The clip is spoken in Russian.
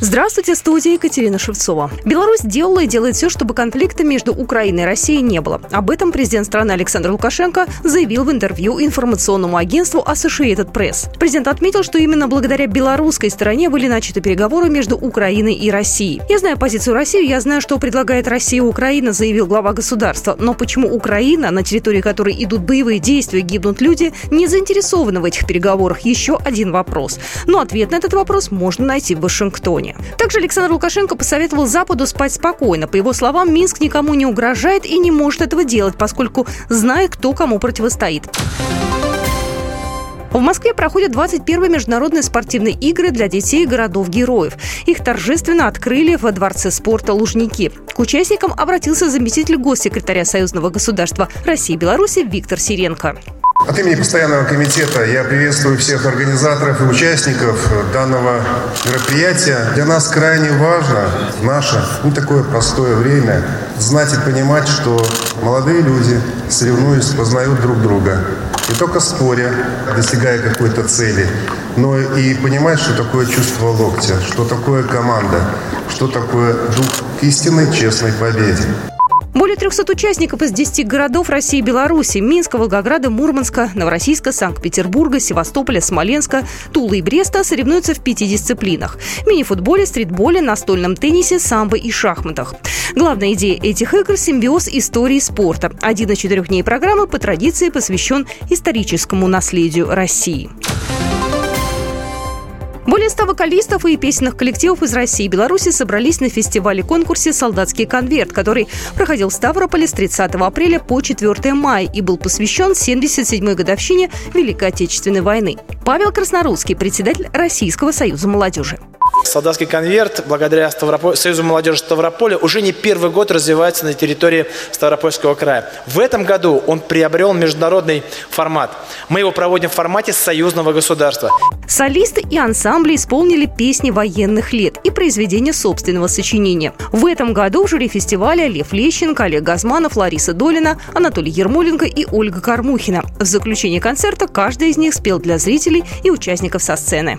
Здравствуйте, студия Екатерина Шевцова. Беларусь делала и делает все, чтобы конфликта между Украиной и Россией не было. Об этом президент страны Александр Лукашенко заявил в интервью информационному агентству Associated Press. Президент отметил, что именно благодаря белорусской стороне были начаты переговоры между Украиной и Россией. Я знаю позицию России, я знаю, что предлагает Россия Украина, заявил глава государства. Но почему Украина, на территории которой идут боевые действия, гибнут люди, не заинтересована в этих переговорах? Еще один вопрос. Но ответ на этот вопрос можно найти в Вашингтоне регионе. Также Александр Лукашенко посоветовал Западу спать спокойно. По его словам, Минск никому не угрожает и не может этого делать, поскольку знает, кто кому противостоит. В Москве проходят 21 международные спортивные игры для детей городов-героев. Их торжественно открыли во Дворце спорта «Лужники». К участникам обратился заместитель госсекретаря Союзного государства России и Беларуси Виктор Сиренко. От имени постоянного комитета я приветствую всех организаторов и участников данного мероприятия. Для нас крайне важно в наше не такое простое время знать и понимать, что молодые люди, соревнуясь, познают друг друга. Не только споря, достигая какой-то цели, но и понимать, что такое чувство локтя, что такое команда, что такое дух истинной честной победе. Более 300 участников из 10 городов России и Беларуси – Минска, Волгограда, Мурманска, Новороссийска, Санкт-Петербурга, Севастополя, Смоленска, Тулы и Бреста соревнуются в пяти дисциплинах – мини-футболе, стритболе, настольном теннисе, самбо и шахматах. Главная идея этих игр – симбиоз истории спорта. Один из четырех дней программы по традиции посвящен историческому наследию России. Более ста вокалистов и песенных коллективов из России и Беларуси собрались на фестивале-конкурсе «Солдатский конверт», который проходил в Ставрополе с 30 апреля по 4 мая и был посвящен 77-й годовщине Великой Отечественной войны. Павел Краснорусский, председатель Российского союза молодежи. Солдатский конверт, благодаря Ставрополь... Союзу молодежи Ставрополя, уже не первый год развивается на территории Ставропольского края. В этом году он приобрел международный формат. Мы его проводим в формате союзного государства. Солисты и ансамбли исполнили песни военных лет и произведения собственного сочинения. В этом году в жюри фестиваля Лев Лещенко, Олег Газманов, Лариса Долина, Анатолий Ермоленко и Ольга Кормухина. В заключение концерта каждый из них спел для зрителей и участников со сцены.